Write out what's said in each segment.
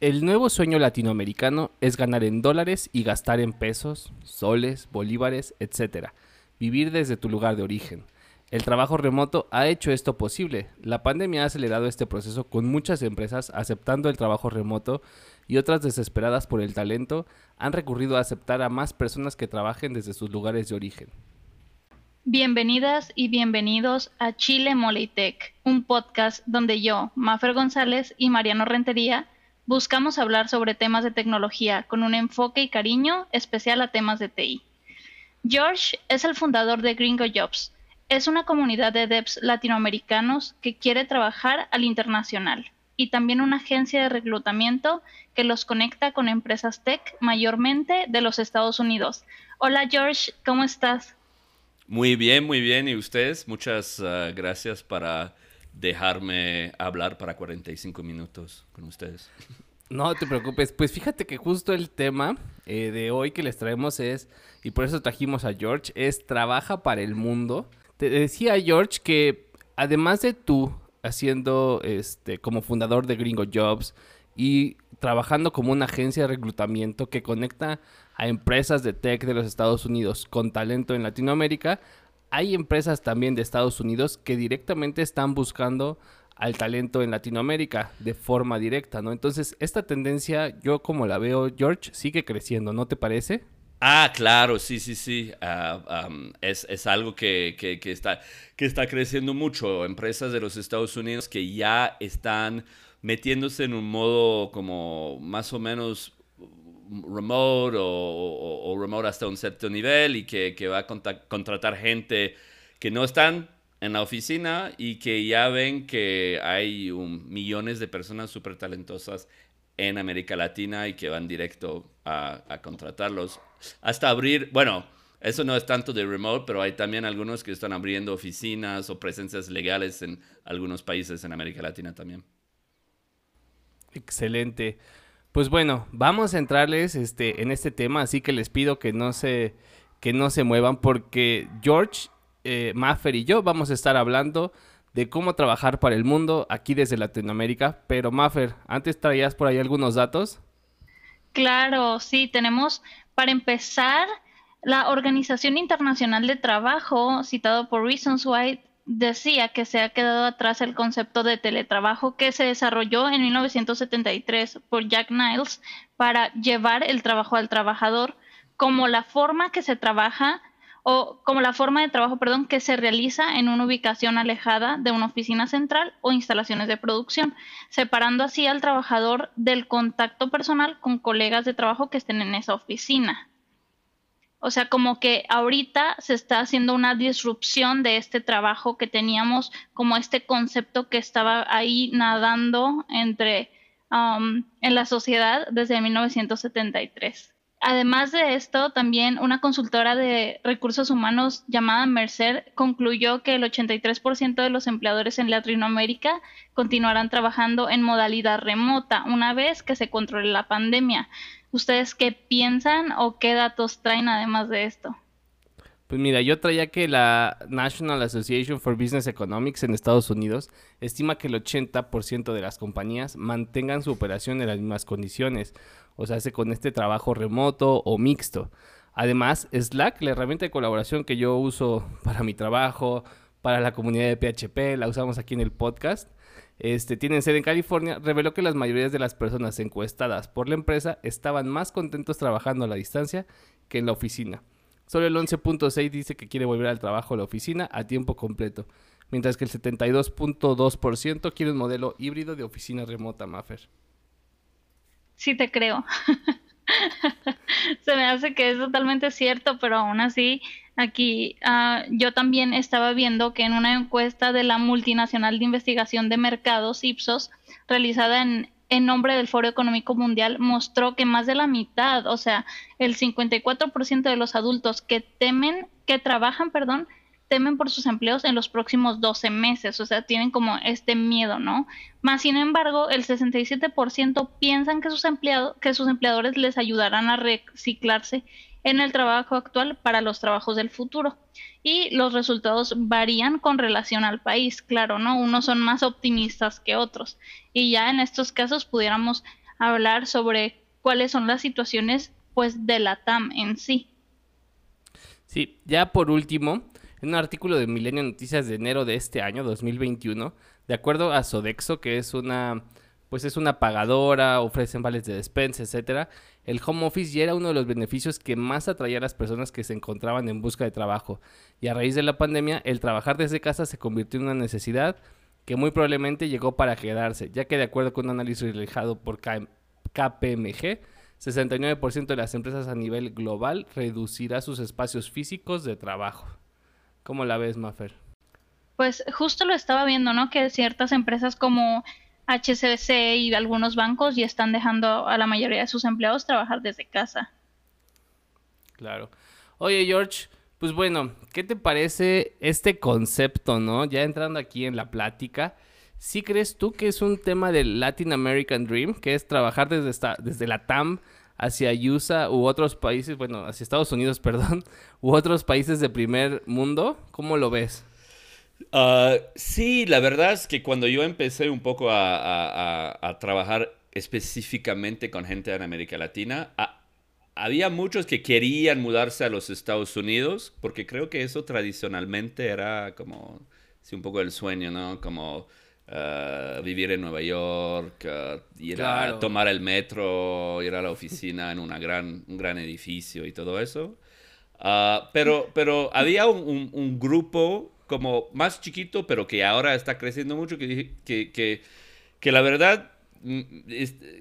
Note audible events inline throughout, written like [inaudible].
El nuevo sueño latinoamericano es ganar en dólares y gastar en pesos, soles, bolívares, etc. Vivir desde tu lugar de origen. El trabajo remoto ha hecho esto posible. La pandemia ha acelerado este proceso con muchas empresas aceptando el trabajo remoto y otras desesperadas por el talento han recurrido a aceptar a más personas que trabajen desde sus lugares de origen. Bienvenidas y bienvenidos a Chile Molitech, un podcast donde yo, Mafer González y Mariano Rentería buscamos hablar sobre temas de tecnología con un enfoque y cariño especial a temas de TI. George es el fundador de Gringo Jobs. Es una comunidad de devs latinoamericanos que quiere trabajar al internacional y también una agencia de reclutamiento que los conecta con empresas tech mayormente de los Estados Unidos. Hola George, ¿cómo estás? Muy bien, muy bien. ¿Y ustedes? Muchas uh, gracias para dejarme hablar para 45 minutos con ustedes. No te preocupes, pues fíjate que justo el tema eh, de hoy que les traemos es, y por eso trajimos a George, es trabaja para el mundo. Te decía George que además de tú haciendo este como fundador de Gringo Jobs y trabajando como una agencia de reclutamiento que conecta a empresas de tech de los Estados Unidos con talento en Latinoamérica, hay empresas también de Estados Unidos que directamente están buscando al talento en Latinoamérica de forma directa, ¿no? Entonces, esta tendencia, yo como la veo, George, sigue creciendo, ¿no te parece? Ah, claro, sí, sí, sí. Ah, es, algo que, está, que está creciendo mucho. Empresas de los Estados Unidos que ya están metiéndose en un modo como más o menos remote o, remote hasta un cierto nivel y que, va a contratar gente que no están en la oficina y que ya ven que hay millones de personas súper talentosas en América Latina y que van directo a, a, contratarlos. Hasta abrir, bueno, eso no es tanto de remote, pero hay también algunos que están abriendo oficinas o presencias legales en algunos países en América Latina también. Excelente. Pues bueno, vamos a entrarles este, en este tema, así que les pido que no se, que no se muevan porque George, eh, Maffer y yo vamos a estar hablando de cómo trabajar para el mundo aquí desde Latinoamérica. Pero Maffer, antes traías por ahí algunos datos. Claro, sí, tenemos para empezar la Organización Internacional de Trabajo, citado por Reasons Why, decía que se ha quedado atrás el concepto de teletrabajo que se desarrolló en 1973 por Jack Niles para llevar el trabajo al trabajador como la forma que se trabaja o como la forma de trabajo, perdón, que se realiza en una ubicación alejada de una oficina central o instalaciones de producción, separando así al trabajador del contacto personal con colegas de trabajo que estén en esa oficina. O sea, como que ahorita se está haciendo una disrupción de este trabajo que teníamos, como este concepto que estaba ahí nadando entre um, en la sociedad desde 1973. Además de esto, también una consultora de recursos humanos llamada Mercer concluyó que el 83% de los empleadores en Latinoamérica continuarán trabajando en modalidad remota una vez que se controle la pandemia. ¿Ustedes qué piensan o qué datos traen además de esto? Pues mira, yo traía que la National Association for Business Economics en Estados Unidos estima que el 80% de las compañías mantengan su operación en las mismas condiciones, o sea, hace con este trabajo remoto o mixto. Además, Slack, la herramienta de colaboración que yo uso para mi trabajo, para la comunidad de PHP, la usamos aquí en el podcast, este, tienen sede en California, reveló que las mayorías de las personas encuestadas por la empresa estaban más contentos trabajando a la distancia que en la oficina. Solo el 11.6 dice que quiere volver al trabajo a la oficina a tiempo completo, mientras que el 72.2% quiere un modelo híbrido de oficina remota, Maffer. Sí te creo. [laughs] Se me hace que es totalmente cierto, pero aún así Aquí uh, yo también estaba viendo que en una encuesta de la multinacional de investigación de mercados, Ipsos, realizada en, en nombre del Foro Económico Mundial, mostró que más de la mitad, o sea, el 54% de los adultos que temen, que trabajan, perdón, temen por sus empleos en los próximos 12 meses, o sea, tienen como este miedo, ¿no? Más sin embargo, el 67% piensan que sus empleados, que sus empleadores les ayudarán a reciclarse en el trabajo actual para los trabajos del futuro. Y los resultados varían con relación al país, claro, ¿no? Unos son más optimistas que otros. Y ya en estos casos pudiéramos hablar sobre cuáles son las situaciones pues de la TAM en sí. Sí, ya por último, en un artículo de Milenio Noticias de enero de este año, 2021, de acuerdo a Sodexo, que es una pues es una pagadora, ofrecen vales de despensa, etcétera. El home office ya era uno de los beneficios que más atraía a las personas que se encontraban en busca de trabajo. Y a raíz de la pandemia, el trabajar desde casa se convirtió en una necesidad que muy probablemente llegó para quedarse, ya que de acuerdo con un análisis realizado por KPMG, 69% de las empresas a nivel global reducirá sus espacios físicos de trabajo. ¿Cómo la ves, Mafer? Pues justo lo estaba viendo, ¿no? Que ciertas empresas como HCBC y algunos bancos ya están dejando a la mayoría de sus empleados trabajar desde casa. Claro. Oye, George, pues bueno, ¿qué te parece este concepto, no? Ya entrando aquí en la plática, ¿sí crees tú que es un tema del Latin American Dream, que es trabajar desde, esta, desde la TAM hacia USA u otros países, bueno, hacia Estados Unidos, [laughs] perdón, u otros países de primer mundo? ¿Cómo lo ves? Uh, sí, la verdad es que cuando yo empecé un poco a, trabajar específicamente con gente en América Latina, había muchos que querían mudarse a los Estados Unidos, porque creo que eso tradicionalmente era como, sí, un poco el sueño, ¿no? Como uh, vivir en Nueva York, uh, ir a tomar el metro, ir a la oficina en una gran, un gran edificio y todo eso. pero, pero había un grupo como más chiquito, pero que ahora está creciendo mucho, que, que, que, que la verdad mm,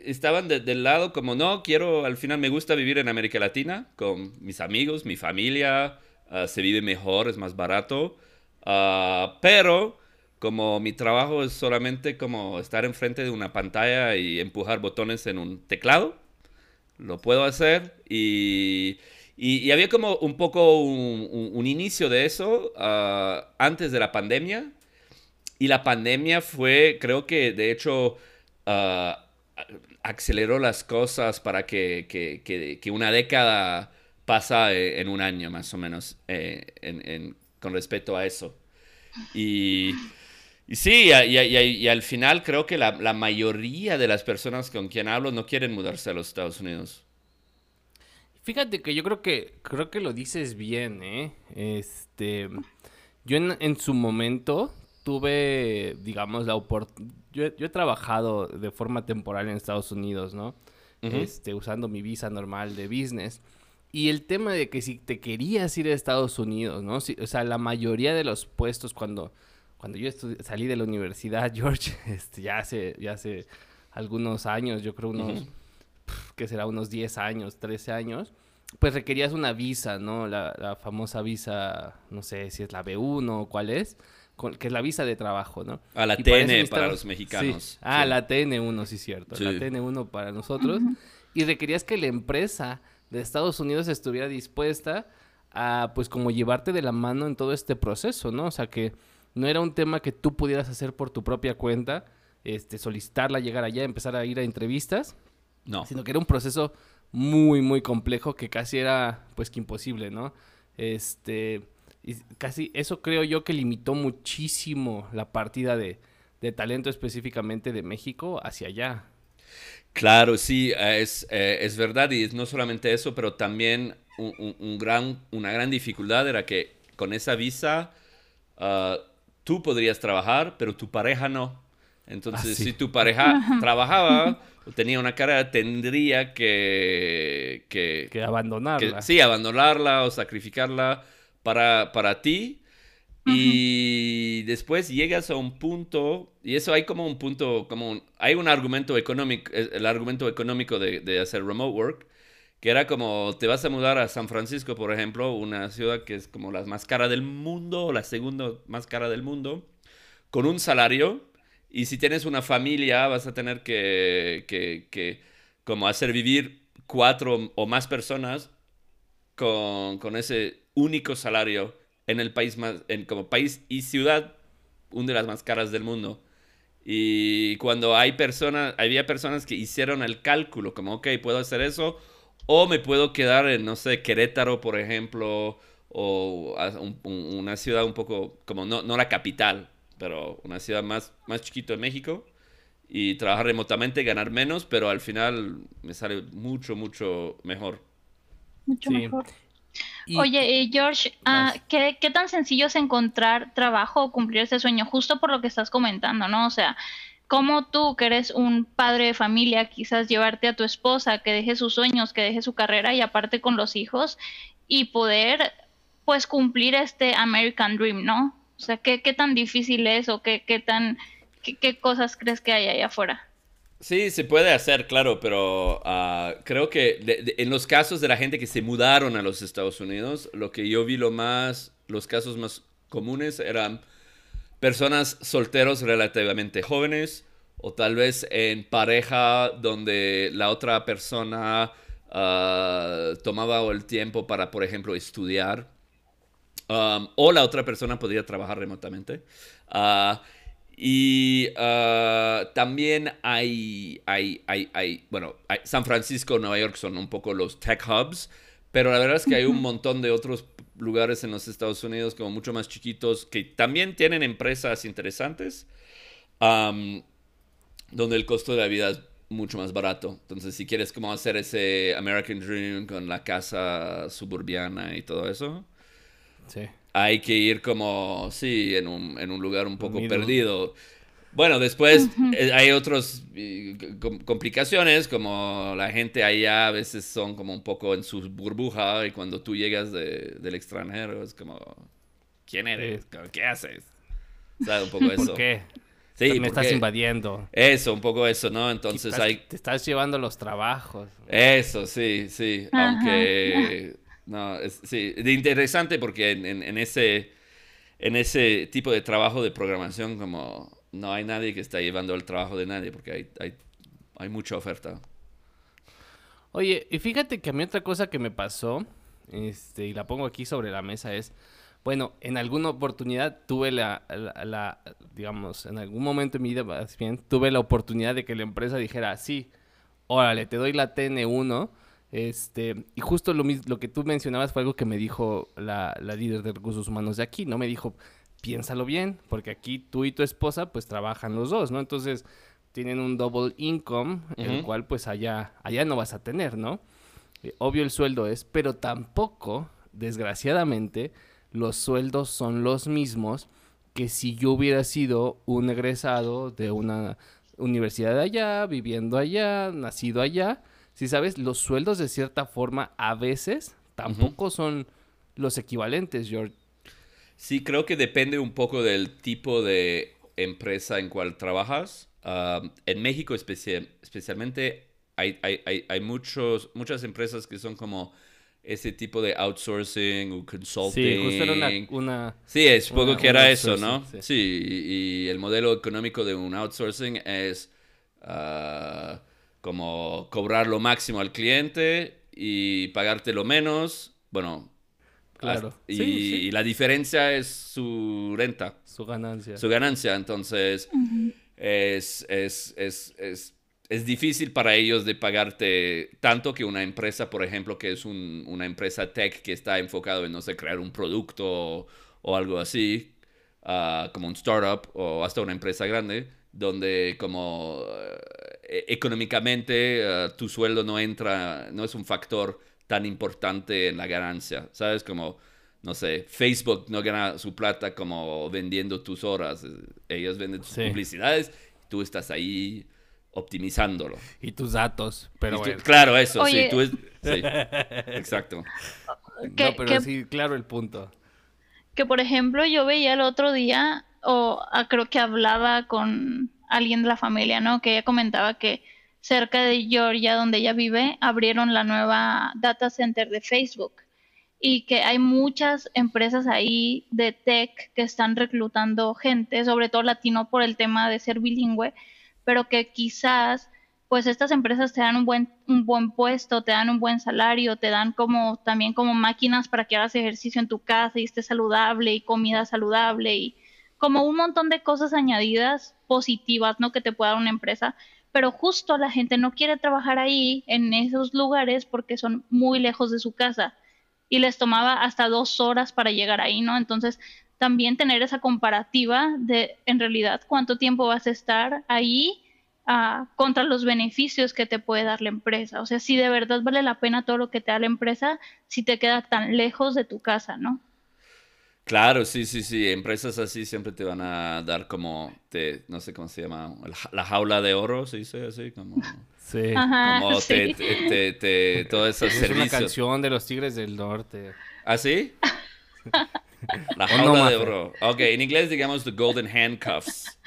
estaban del lado como, no, quiero, al final me gusta vivir en América Latina con mis amigos, mi familia, ah, se vive mejor, es más barato, ah, pero como mi trabajo es solamente como estar enfrente de una pantalla y empujar botones en un teclado, lo puedo hacer y y, había como un poco un, inicio de eso ah, antes de la pandemia. Y la pandemia fue, creo que de hecho, ah, aceleró las cosas para que, que, que, una década pasa eh, en un año más o menos eh, en, con respecto a eso. Y, y sí, y, y, al final creo que la, la mayoría de las personas con quien hablo no quieren mudarse a los Estados Unidos. Fíjate que yo creo que creo que lo dices bien, ¿eh? Este, yo en, su momento tuve, digamos, la oportunidad. Yo, he trabajado de forma temporal en Estados Unidos, ¿no? Este, usando mi visa normal de business. Y el tema de que si te querías ir a Estados Unidos, ¿no? o sea, la mayoría de los puestos cuando, cuando yo salí de la universidad, [laughs] George, este, ya hace, ya hace algunos años, yo creo unos que será unos 10 años, 13 años, pues requerías una visa, ¿no? La, famosa visa, no sé si es la B1 o cuál es, que es la visa de trabajo, ¿no? A la TN para, los mexicanos. Ah, la TN1, sí, cierto. La TN1 para nosotros. Y requerías que la empresa de Estados Unidos estuviera dispuesta a, pues, como llevarte de la mano en todo este proceso, ¿no? O sea, que no era un tema que tú pudieras hacer por tu propia cuenta, este, solicitarla, llegar allá, empezar a ir a entrevistas, no. Sino que era un proceso muy, muy complejo que casi era, pues, que imposible, ¿no? Este, y casi eso creo yo que limitó muchísimo la partida de, talento específicamente de México hacia allá. Claro, sí, es, eh, es verdad y no solamente eso, pero también un, gran, una gran dificultad era que con esa visa ah, tú podrías trabajar, pero tu pareja no. Entonces, ah, si tu pareja [laughs] trabajaba, [laughs] tenía una cara, tendría que... Que, abandonarla. sí, abandonarla o sacrificarla para, para ti. Y después llegas a un punto, y eso hay como un punto, como hay un argumento económico, el argumento económico de, de, hacer remote work, que era como te vas a mudar a San Francisco, por ejemplo, una ciudad que es como la más cara del mundo, la segunda más cara del mundo, con un salario y si tienes una familia, vas a tener que, que, que como hacer vivir cuatro o más personas con, con, ese único salario en el país más, en como país y ciudad, una de las más caras del mundo. Y cuando hay personas, había personas que hicieron el cálculo, como, ok, puedo hacer eso, o me puedo quedar en, no sé, Querétaro, por ejemplo, o una ciudad un poco, como no, no la capital, pero una ciudad más, más chiquita de México. y trabajar remotamente, ganar menos, pero al final me sale mucho, mucho mejor. Mucho mejor. Oye, eh, George, ah, ¿qué, ¿qué, tan sencillo es encontrar trabajo o cumplir ese sueño? Justo por lo que estás comentando, ¿no? O sea, ¿cómo tú, que eres un padre de familia, quizás llevarte a tu esposa, que deje sus sueños, que deje su carrera y aparte con los hijos y poder, pues, cumplir este American Dream, ¿no? O sea, ¿qué, tan difícil es o qué, qué tan, qué, cosas crees que hay ahí afuera? Sí, se puede hacer, claro, pero ah, creo que en los casos de la gente que se mudaron a los Estados Unidos, lo que yo vi lo más, los casos más comunes eran personas solteros relativamente jóvenes o tal vez en pareja donde la otra persona uh, tomaba el tiempo para, por ejemplo, estudiar um, o la otra persona podía trabajar remotamente. Uh, y uh, también hay, hay, hay, hay bueno, San Francisco, Nueva York son un poco los tech hubs, pero la verdad es que hay un montón de otros lugares en los Estados Unidos como mucho más chiquitos que también tienen empresas interesantes, um, donde el costo de la vida es mucho más barato. Entonces, si quieres como hacer ese American Dream con la casa suburbiana y todo eso, sí hay que ir como, sí, en un, en un lugar un poco perdido. Bueno, después eh, hay otras complicaciones, como la gente allá a veces son como un poco en su burbuja y cuando tú llegas del extranjero es como, ¿quién eres? ¿Qué haces? ¿Sabes? Un poco eso. ¿Por qué? Sí, me estás invadiendo. Eso, un poco eso, ¿no? Entonces hay... Te estás llevando los trabajos. Eso, sí, sí. Aunque no, es, sí, de interesante porque en, ese, en ese tipo de trabajo de programación como no hay nadie que está llevando el trabajo de nadie porque hay, hay, hay mucha oferta. Oye, y fíjate que a mí otra cosa que me pasó, este, y la pongo aquí sobre la mesa, es, bueno, en alguna oportunidad tuve la, la, digamos, en algún momento en mi vida, más bien, tuve la oportunidad de que la empresa dijera, sí, órale, te doy la TN1, este, y justo lo, lo que tú mencionabas fue algo que me dijo la, líder de recursos humanos de aquí, ¿no? Me dijo, piénsalo bien, porque aquí tú y tu esposa pues trabajan los dos, ¿no? Entonces tienen un double income, el cual pues allá, allá no vas a tener, ¿no? Eh, obvio el sueldo es, pero tampoco, desgraciadamente, los sueldos son los mismos que si yo hubiera sido un egresado de una universidad de allá, viviendo allá, nacido allá, si sabes, los sueldos de cierta forma a veces tampoco son los equivalentes, George. Sí, creo que depende un poco del tipo de empresa en cual trabajas. en México especialmente hay, hay, muchos, muchas empresas que son como ese tipo de outsourcing o consulting. Sí, justo era una... sí, es poco que era eso, ¿no? Sí, y, el modelo económico de un outsourcing es... Ah, como cobrar lo máximo al cliente y pagarte lo menos, bueno, claro. Y, la diferencia es su renta. Su ganancia. Su ganancia, entonces es, es, es, es, es, difícil para ellos de pagarte tanto que una empresa, por ejemplo, que es un, una empresa tech que está enfocado en, no sé, crear un producto o, algo así, ah, como un startup o hasta una empresa grande, donde como eh, económicamente eh, tu sueldo no entra, no es un factor tan importante en la ganancia, ¿sabes? Como, no sé, Facebook no gana su plata como vendiendo tus horas, ellos venden tus publicidades, tú estás ahí optimizándolo. Y tus datos, pero Claro, eso, sí, tú [laughs] sí, exacto. no, pero sí, claro el punto. Que por ejemplo yo veía el otro día, o ah, creo que hablaba con alguien de la familia, ¿no? Que ella comentaba que cerca de Georgia, donde ella vive, abrieron la nueva data center de Facebook y que hay muchas empresas ahí de tech que están reclutando gente, sobre todo latino por el tema de ser bilingüe, pero que quizás pues estas empresas te dan un buen, un buen puesto, te dan un buen salario, te dan como también como máquinas para que hagas ejercicio en tu casa y estés saludable y comida saludable y como un montón de cosas añadidas positivas, ¿no? Que te pueda dar una empresa, pero justo la gente no quiere trabajar ahí, en esos lugares, porque son muy lejos de su casa y les tomaba hasta dos horas para llegar ahí, ¿no? Entonces, también tener esa comparativa de, en realidad, cuánto tiempo vas a estar ahí ah, contra los beneficios que te puede dar la empresa. O sea, si de verdad vale la pena todo lo que te da la empresa, si te queda tan lejos de tu casa, ¿no? Claro, sí, sí, sí. Empresas así siempre te van a dar como, te, no sé cómo se llama, la jaula de oro, se dice así, como... [laughs] Sí. como te, te, te, todo ese Es servicio. una canción de los Tigres del Norte. ¿Ah, sí? [laughs] La O jaula no, de oro. Ok, en inglés digamos the golden handcuffs.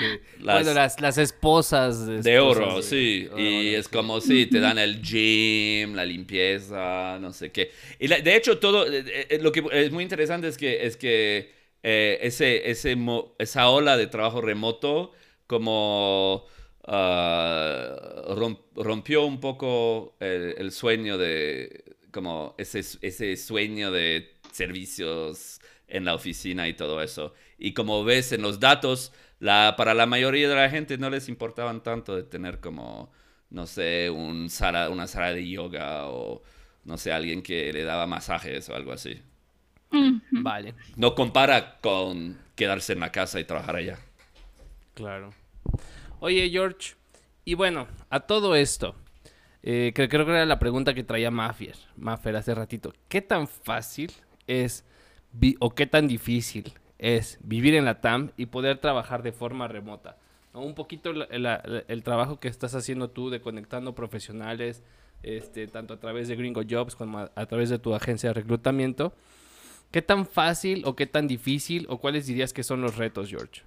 Sí. Las- bueno, las, las esposas. De esposas oro, de- sí. oro, y es como, sí, te dan el gym, la limpieza, no sé qué. Y la- de hecho, todo, eh, eh, lo que es muy interesante es que, es que eh, ese, ese, esa ola de trabajo remoto como ah, rom- rompió un poco el, el sueño de, como ese, ese sueño de servicios en la oficina y todo eso. Y como ves en los datos, la, para la mayoría de la gente no les importaban tanto de tener como, no sé, un sala, una sala de yoga o, no sé, alguien que le daba masajes o algo así. Vale, No compara con quedarse en la casa y trabajar allá. claro. Oye, George, y bueno, a todo esto, eh, que creo que era la pregunta que traía Mafier, Mafer hace ratito. ¿Qué tan fácil es vi- o qué tan difícil es vivir en la TAM y poder trabajar de forma remota? Un poquito la- el trabajo que estás haciendo tú de conectando profesionales, este, tanto a través de Gringo Jobs como a, a través de tu agencia de reclutamiento. ¿Qué tan fácil o qué tan difícil o cuáles dirías que son los retos, George?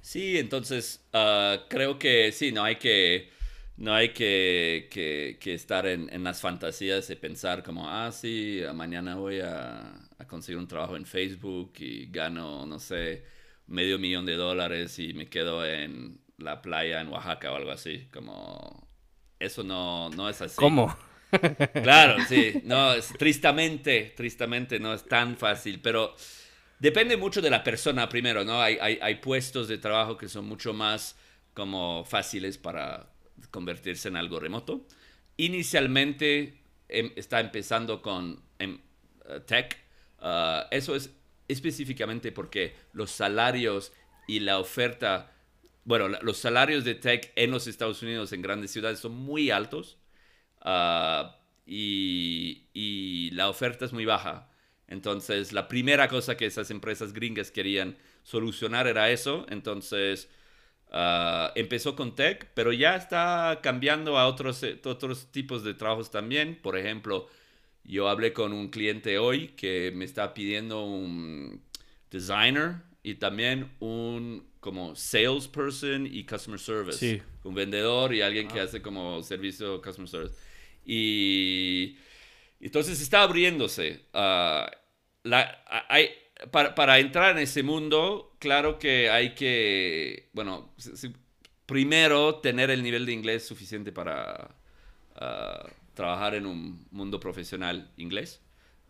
Sí, entonces ah, creo que sí, no hay que, no hay que, que- que estar en, en las fantasías de pensar como, ah, sí, mañana voy a, a conseguir un trabajo en Facebook y gano, no sé, medio millón de dólares y me quedo en la playa en Oaxaca o algo así, como eso no, no es así. ¿Cómo? [laughs] Claro, sí. No, es, tristemente, tristemente no es tan fácil, pero depende mucho de la persona primero, ¿no? Hay, hay, hay puestos de trabajo que son mucho más como fáciles para convertirse en algo remoto. Inicialmente em- está empezando con em, eh, tech. Ah, eso es específicamente porque los salarios y la oferta, bueno, los salarios de tech en los Estados Unidos, en grandes ciudades, son muy altos. Ah, y, y la oferta es muy baja. Entonces, la primera cosa que esas empresas gringas querían solucionar era eso. Entonces, ah, empezó con tech, pero ya está cambiando a otros, eh, otros tipos de trabajos también. Por ejemplo, yo hablé con un cliente hoy que me está pidiendo un designer y también un como salesperson y customer service. Sí. Un vendedor y alguien que hace como servicio customer service. Y entonces está abriéndose. ah, la, hay, para, para entrar en ese mundo, claro que hay que, bueno, primero tener el nivel de inglés suficiente para ah, trabajar en un mundo profesional inglés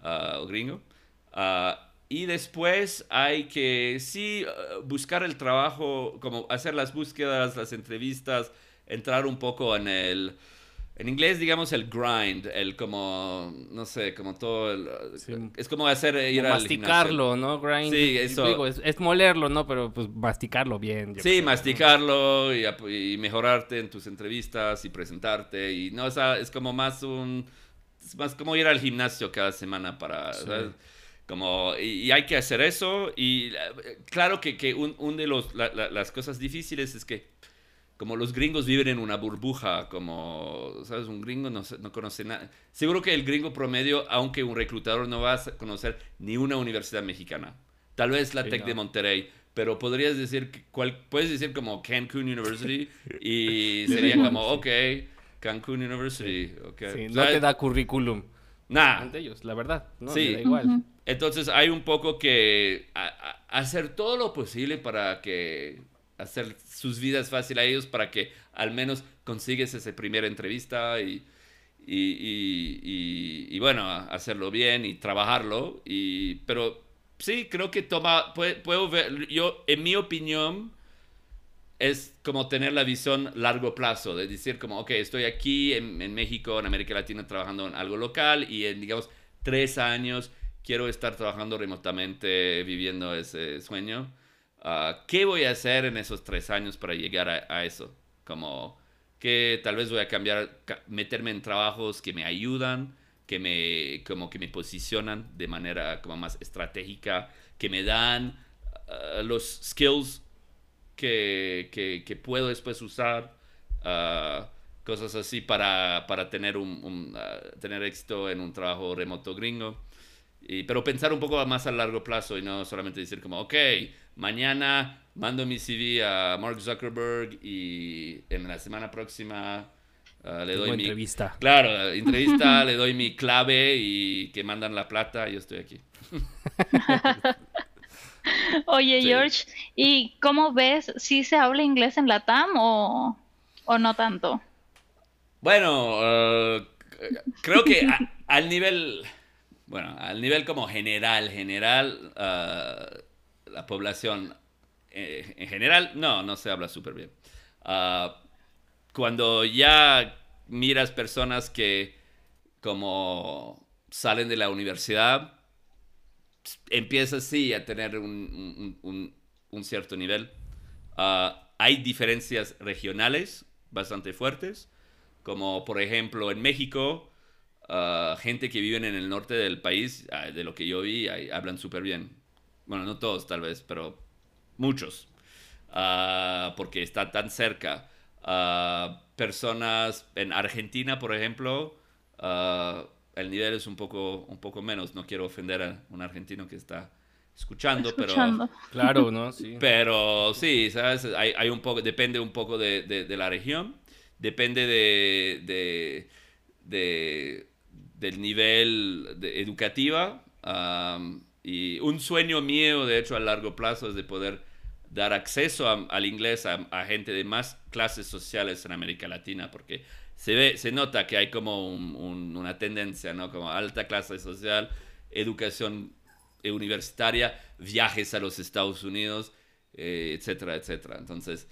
ah, o gringo. Ah, y después hay que, sí, buscar el trabajo, como hacer las búsquedas, las entrevistas, entrar un poco en el... En inglés, digamos, el grind, el como, no sé, como todo el... Sí. Es como hacer eh, ir Como al masticarlo, ¿no? Grind. Sí, eso. digo, es, es molerlo, ¿no? Pero pues masticarlo bien. Sí, creo, ¿no? masticarlo y, y mejorarte en tus entrevistas y presentarte. Y no, o sea, es como más un. Es más como ir al gimnasio cada semana para. Sí. ¿sabes? Como, y, y hay que hacer eso. Y eh, claro que, que un, un de los, la- la- las cosas difíciles es que. Como los gringos viven en una burbuja, como, ¿sabes? Un gringo no, no conoce nada. Seguro que el gringo promedio, aunque un reclutador no va a conocer ni una universidad mexicana. Tal vez la Sí, Tec no. de Monterrey, pero podrías decir, cual, puedes decir como Cancun University y [laughs] sería como, ok, Cancun University, ok. Sí, no ¿Sabes? te da currículum Nah. ante ellos, la verdad. No, Sí. Da igual. Entonces hay un poco que a- a- hacer todo lo posible para que hacer sus vidas fácil a ellos para que al menos consigues esa primera entrevista y, y, y- bueno, hacerlo bien y trabajarlo. Y, pero sí, creo que toma, pue- puedo ver, yo, en mi opinión, es como tener la visión largo plazo, de decir como, ok, estoy aquí en, en México, en América Latina, trabajando en algo local y en, digamos, tres años quiero estar trabajando remotamente, viviendo ese sueño. Ah, ¿Qué voy a hacer en esos tres años para llegar a, a eso? como que tal vez voy a cambiar, meterme en trabajos que me ayudan, que me, como que me posicionan de manera como más estratégica, que me dan uh, los skills que, que, puedo después usar, uh, cosas así para, para tener, un, uh, tener éxito en un trabajo remoto gringo. Y, pero pensar un poco más a largo plazo y no solamente decir como, ok, mañana mando mi CV a Mark Zuckerberg y en la semana próxima uh, le doy mi entrevista. Claro, [laughs] entrevista, le doy mi clave y que mandan la plata y yo estoy aquí. [laughs] Oye, George, ¿y cómo ves si se habla inglés en la TAM o, o no tanto? Bueno, uh, creo que al nivel, bueno, al nivel como general, general, uh, la población eh, en general, no, no se habla súper bien. Ah, cuando ya miras personas que como salen de la universidad, empiezas sí a tener un, cierto nivel. Ah, hay diferencias regionales bastante fuertes, como por ejemplo en México, ah, gente que vive en el norte del país, de lo que yo vi, hablan súper bien. Bueno, no todos tal vez, pero muchos, ah, porque está tan cerca. Ah, personas en Argentina, por ejemplo, ah, el nivel es un poco, un poco menos. No quiero ofender a un argentino que está escuchando, pero... [laughs] Claro, ¿no? Sí. Pero sí, ¿sabes? Hay, un poco, depende un poco de, la región, depende de, del nivel educativo. Y un sueño mío, de hecho, a largo plazo es de poder dar acceso al inglés a, gente de más clases sociales en América Latina, porque se ve, se nota que hay como una tendencia, ¿no? Como alta clase social, educación universitaria, viajes a los Estados Unidos, eh, etcétera, etcétera. Entonces,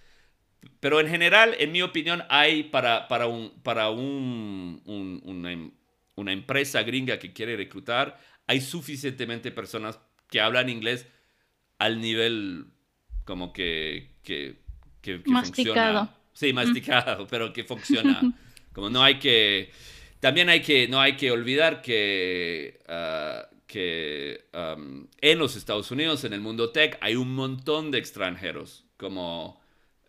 pero en general, en mi opinión, hay para, para, un, para un, una, una empresa gringa que quiere reclutar, hay suficientemente personas que hablan inglés al nivel como que, que, masticado. Sí, masticado, pero que funciona. [laughs] Como no hay que... También hay que, no hay que olvidar que, ah, que en los Estados Unidos, en el mundo tech, hay un montón de extranjeros, como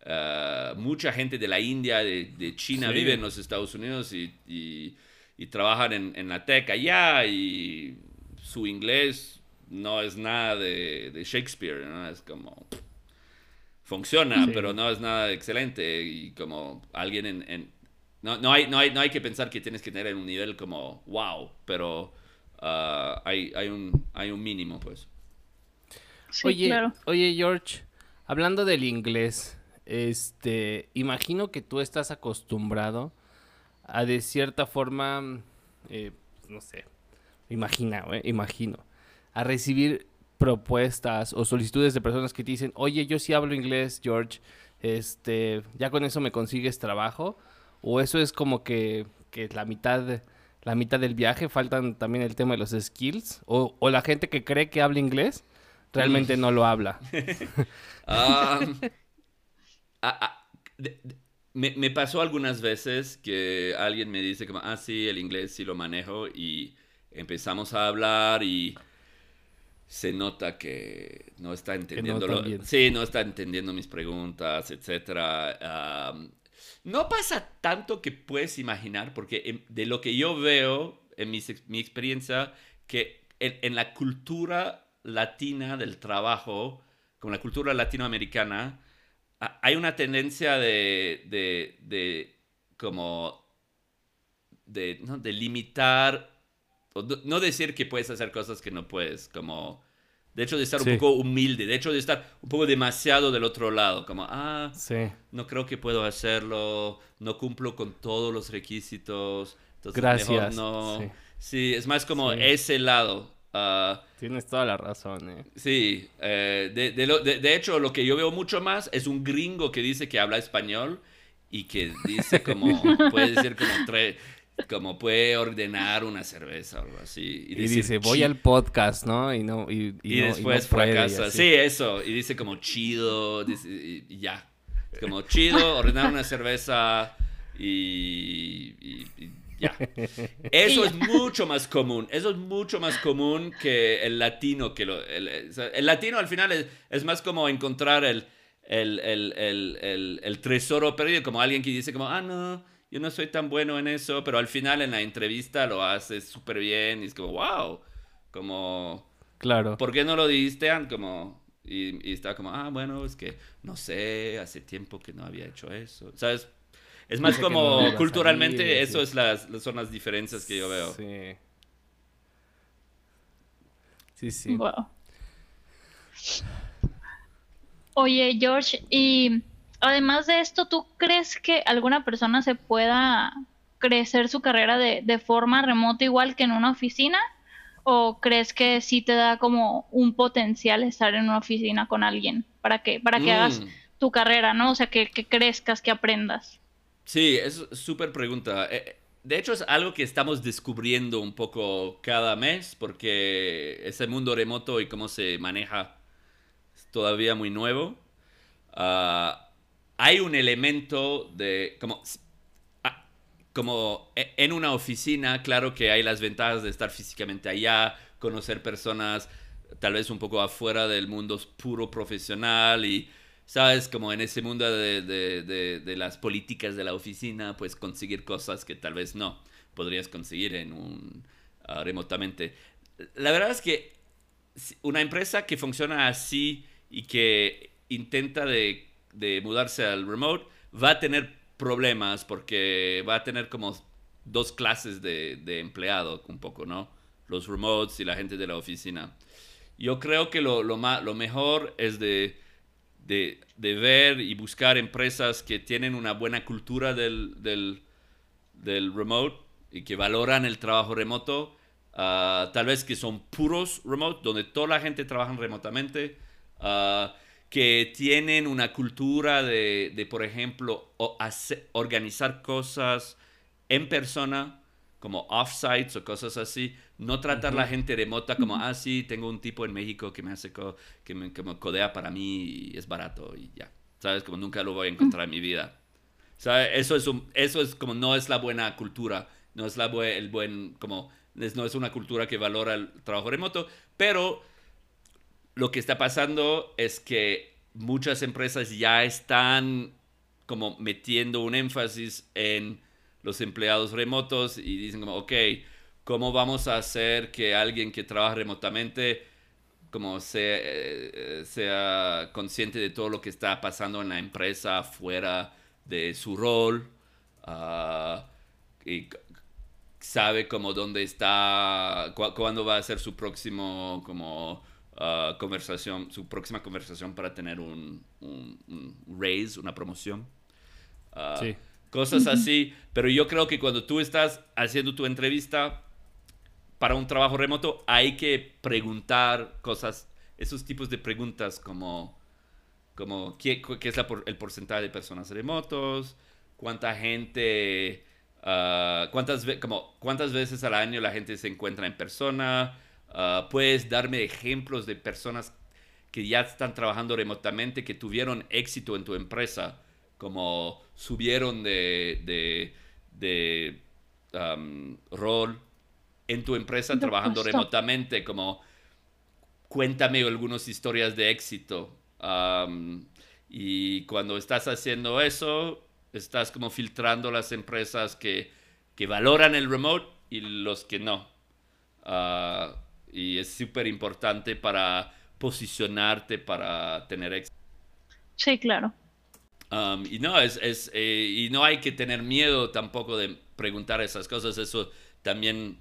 ah, mucha gente de la India, de, China, vive en los Estados Unidos y, y, trabajan en, en, la tech allá y su inglés no es nada de, Shakespeare, ¿no? Es como... Funciona, pero no es nada excelente y como alguien en... no, no, hay, no, hay, no hay que pensar que tienes que tener un nivel como wow, pero ah, hay, hay, un, hay un mínimo, pues. oye, oye, George, hablando del inglés, este, imagino que tú estás acostumbrado a de cierta forma, eh, no sé, imagina, eh, imagino, a recibir propuestas o solicitudes de personas que te dicen, oye, yo sí hablo inglés, George, este, ya con eso me consigues trabajo, o eso es como que, que la mitad, la mitad del viaje, faltan también el tema de los skills, o, o la gente que cree que habla inglés, realmente no lo habla. [laughs] Um, me, me, pasó algunas veces que alguien me dice como, ah, sí, el inglés sí lo manejo y empezamos a hablar y se nota que no está entendiendo. No sí, no está entendiendo mis preguntas, etc. no pasa tanto que puedes imaginar, porque de lo que yo veo en mi, mi experiencia, que en, la cultura latina del trabajo, con la cultura latinoamericana, hay una tendencia de, de, de como, de, ¿no? de limitar no decir que puedes hacer cosas que no puedes, como... De hecho, de estar un poco humilde, de hecho, de estar un poco demasiado del otro lado, como, ah, no creo que puedo hacerlo, no cumplo con todos los requisitos, entonces Gracias. no. Sí. es más como ese lado. Ah, Tienes toda la razón, eh. Sí, eh, de, de, de, hecho, lo que yo veo mucho más es un gringo que dice que habla español y que dice como, [laughs] puede decir como tres como puede ordenar una cerveza o algo así. Y, dice, voy al podcast, ¿no? Y, no, y, después fracasa. sí, eso. Y dice como chido, y, ya. como chido, ordenar una cerveza y, ya. [laughs] Eso es mucho más común. Eso es mucho más común que el latino. Que lo, el, latino al final es, más como encontrar el, el, el, el, tesoro perdido, como alguien que dice como, ah, no, yo no soy tan bueno en eso, pero al final en la entrevista lo hace súper bien y es como, wow, como... Claro. ¿Por qué no lo dijiste Como, y, y estaba como, ah, bueno, es que no sé, hace tiempo que no había hecho eso. ¿Sabes? Es más como culturalmente, eso es las, son las diferencias que yo veo. Sí. Sí, sí. Oye, George, y además de esto, ¿tú crees que alguna persona se pueda crecer su carrera de, de forma remota igual que en una oficina? ¿O crees que sí te da como un potencial estar en una oficina con alguien para que, para que hagas mm. tu carrera, ¿no? O sea, que, que crezcas, que aprendas. Sí, es súper pregunta. Eh, de hecho, es algo que estamos descubriendo un poco cada mes porque ese mundo remoto y cómo se maneja es todavía muy nuevo. Ah, hay un elemento de como como e, en una oficina, claro que hay las ventajas de estar físicamente allá, conocer personas tal vez un poco afuera del mundo puro profesional y, sabes, como en ese mundo de, las políticas de la oficina, pues conseguir cosas que tal vez no podrías conseguir en un ah, remotamente. La verdad es que una empresa que funciona así y que intenta de, de mudarse al remote va a tener problemas porque va a tener como dos clases de, de empleado, un poco, ¿no? Los remotes y la gente de la oficina. Yo creo que lo, lo, lo mejor es de, de, de, ver y buscar empresas que tienen una buena cultura del, del, del remote y que valoran el trabajo remoto. Uh, tal vez que son puros remote, donde toda la gente trabaja remotamente. Uh, que tienen una cultura de, de por ejemplo, organizar cosas en persona, como offsites o cosas así. No tratar la gente remota como, ah, sí, tengo un tipo en México que me hace, que, me, codea para mí y es barato y ya. ¿Sabes? Como nunca lo voy a encontrar en mi vida. ¿Sabes? Eso es, un, eso es como, no es la buena cultura. No es la el buen, como, no es una cultura que valora el trabajo remoto. Pero lo que está pasando es que muchas empresas ya están como metiendo un énfasis en los empleados remotos y dicen como, ok, ¿cómo vamos a hacer que alguien que trabaja remotamente como sea, eh, sea consciente de todo lo que está pasando en la empresa fuera de su rol ah, y sabe como dónde está, cuándo va a ser su próximo como Uh, conversación, su próxima conversación para tener un, un, raise, una promoción. Uh, cosas así. Pero yo creo que cuando tú estás haciendo tu entrevista para un trabajo remoto, hay que preguntar cosas, esos tipos de preguntas como, como ¿qué, qué es el porcentaje de personas remotos? ¿Cuánta gente... Uh, ¿cuántas, como, ¿Cuántas veces al año la gente se encuentra en persona? Ah, puedes darme ejemplos de personas que ya están trabajando remotamente, que tuvieron éxito en tu empresa, como subieron de, de, rol en tu empresa trabajando remotamente, como cuéntame algunas historias de éxito. y cuando estás haciendo eso, estás como filtrando las empresas que, que valoran el remote y los que no. Uh, y es súper importante para posicionarte, para tener éxito. Sí, claro. Um, y no, es, es eh, y no hay que tener miedo tampoco de preguntar esas cosas. Eso también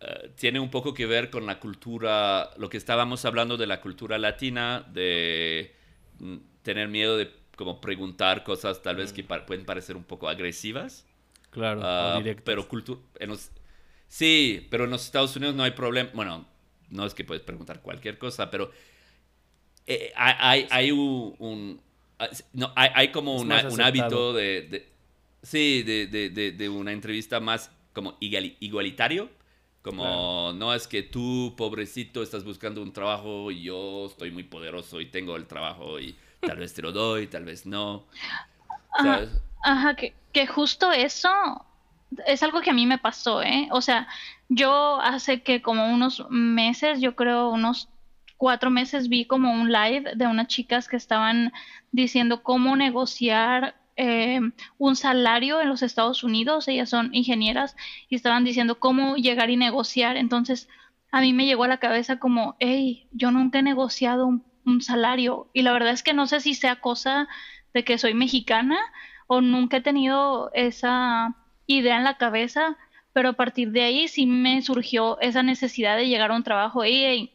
eh, tiene un poco que ver con la cultura, lo que estábamos hablando de la cultura latina, de mm, tener miedo de como preguntar cosas tal vez que pueden parecer un poco agresivas. Claro, uh, pero cultura... Sí, pero en los Estados Unidos no hay problema. Bueno, no es que puedes preguntar cualquier cosa, pero eh, hay, hay, un, ah, no, hay, hay como un hábito de, sí, de, de, de, una entrevista más como igualitario, Como no es que tú, pobrecito, estás buscando un trabajo y yo estoy muy poderoso y tengo el trabajo y tal vez te lo doy, tal vez no. Ajá, ajá que, que justo eso es algo que a mí me pasó, ¿eh? O sea, yo hace que como unos meses, yo creo unos cuatro meses, vi como un live de unas chicas que estaban diciendo cómo negociar eh, un salario en los Estados Unidos, ellas son ingenieras y estaban diciendo cómo llegar y negociar. Entonces, a mí me llegó a la cabeza como, hey, yo nunca he negociado un, un salario y la verdad es que no sé si sea cosa de que soy mexicana o nunca he tenido esa idea en la cabeza, pero a partir de ahí sí me surgió esa necesidad de llegar a un trabajo y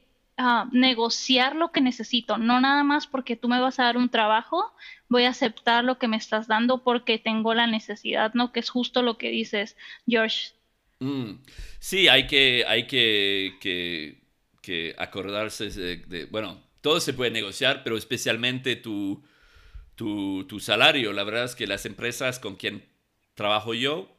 negociar lo que necesito, no nada más porque tú me vas a dar un trabajo, voy a aceptar lo que me estás dando porque tengo la necesidad, ¿no? Que es justo lo que dices, George. Mm. Sí, hay que, hay que, que, acordarse de, bueno, todo se puede negociar, pero especialmente tu, tu, tu salario. La verdad es que las empresas con quien trabajo yo,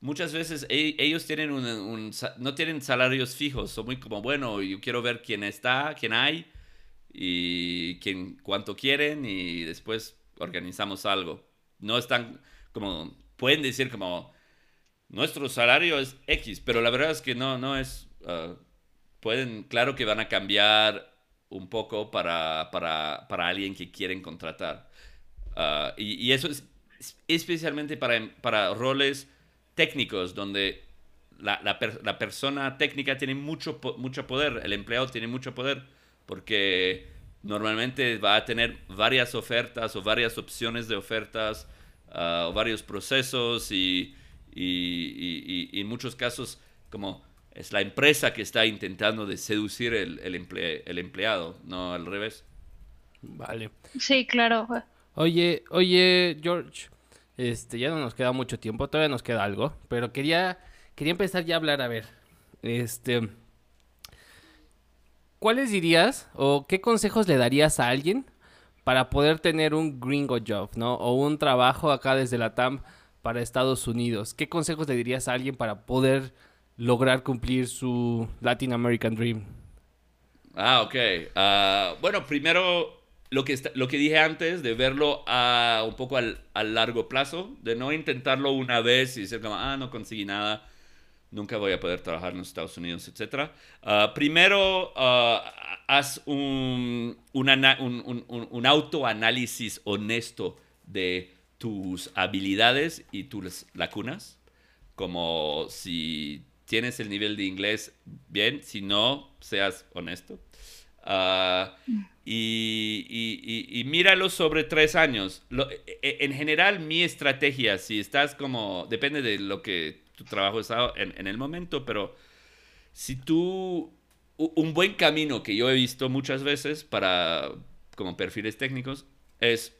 muchas veces e, ellos tienen un, no tienen salarios fijos, son muy como, bueno, yo quiero ver quién está, quién hay y quién, cuánto quieren y después organizamos algo. No están como, pueden decir como, nuestro salario es X, pero la verdad es que no, no es, ah, pueden, claro que van a cambiar un poco para, para, para alguien que quieren contratar. Ah, y, y, eso es especialmente para, para roles técnicos donde la, la, persona técnica tiene mucho, mucho poder, el empleado tiene mucho poder, porque normalmente va a tener varias ofertas o varias opciones de ofertas ah, o varios procesos y, y, y, en muchos casos como es la empresa que está intentando de seducir el, el, el empleado, no al revés. Vale. Sí, claro. Oye, oye, George, este, ya no nos queda mucho tiempo, todavía nos queda algo, pero quería, quería empezar ya a hablar, a ver, este, ¿cuáles dirías o qué consejos le darías a alguien para poder tener un gringo job, ¿no? O un trabajo acá desde la TAM para Estados Unidos. ¿Qué consejos le dirías a alguien para poder lograr cumplir su Latin American Dream? Ah, ok. Ah, bueno, primero lo que, lo que dije antes, de verlo a, un poco al, largo plazo, de no intentarlo una vez y decir ah, no conseguí nada, nunca voy a poder trabajar en los Estados Unidos, etc. Ah, primero, uh, haz un, un, autoanálisis honesto de tus habilidades y tus lacunas, como si tienes el nivel de inglés bien, si no, seas honesto. Uh, y, míralo sobre tres años. E, e, en general, mi estrategia, si estás como, depende de lo que tu trabajo está en, en el momento, pero si tú, un buen camino que yo he visto muchas veces para, como perfiles técnicos, es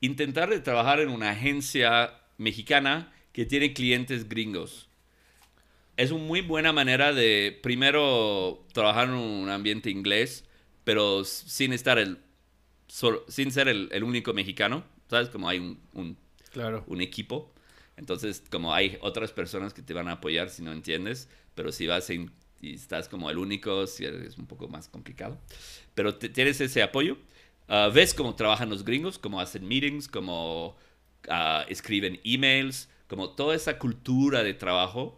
intentar de trabajar en una agencia mexicana que tiene clientes gringos. Es una muy buena manera de, primero, trabajar en un ambiente inglés pero sin estar el, sin ser el, el, único mexicano, ¿sabes? Como hay un, un, claro. un equipo. Entonces, como hay otras personas que te van a apoyar si no entiendes, pero si vas y estás como el único, si es un poco más complicado. Pero tienes ese apoyo. Uh, ves cómo trabajan los gringos, cómo hacen meetings, cómo uh, escriben emails, como toda esa cultura de trabajo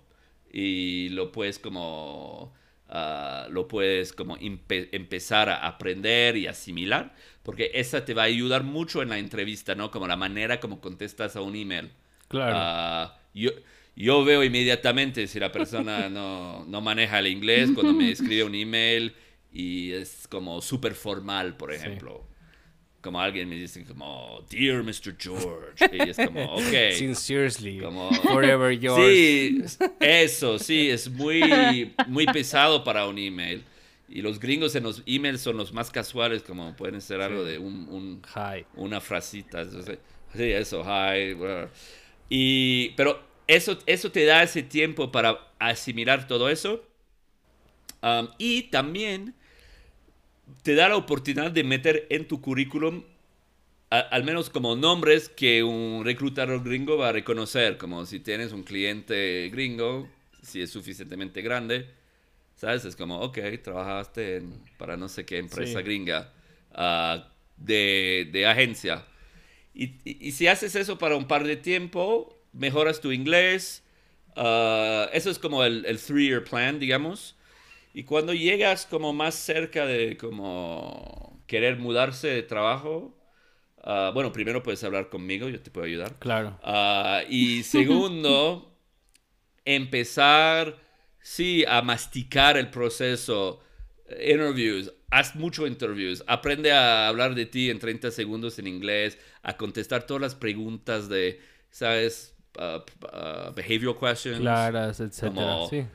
y lo puedes como Ah, lo puedes como empezar a aprender y asimilar, porque esa te va a ayudar mucho en la entrevista, ¿no? Como la manera como contestas a un email. Claro. Ah, yo, yo veo inmediatamente si la persona [laughs] no, no maneja el inglés cuando me [laughs] escribe un email y es como súper formal, por ejemplo como alguien me dice como Dear Mr. George y es como [laughs] ok. Sincerely como forever [laughs] yours. sí eso sí es muy muy pesado para un email. Y los gringos en los emails son los más casuales como pueden ser algo de un, un hi. una frasita sí eso hi y pero eso eso te da ese tiempo para asimilar todo eso. Um, y también te da la oportunidad de meter en tu currículum al menos como nombres que un reclutador gringo va a reconocer, como si tienes un cliente gringo, si es suficientemente grande, ¿sabes? Es como, ok, trabajaste para no sé qué empresa gringa ah, de, de, agencia. Y, y, si haces eso para un par de tiempo, mejoras tu inglés. Ah, eso es como el, el three-year plan, digamos. Y cuando llegas como más cerca de como querer mudarse de trabajo, ah, bueno, primero puedes hablar conmigo, yo te puedo ayudar. Claro. y segundo, [laughs] empezar sí, a masticar el proceso. Interviews, haz mucho interviews, aprende a hablar de ti en 30 segundos en inglés, a contestar todas las preguntas de, ¿sabes? Uh, uh, behavioral questions. Claras, etcétera. Sí.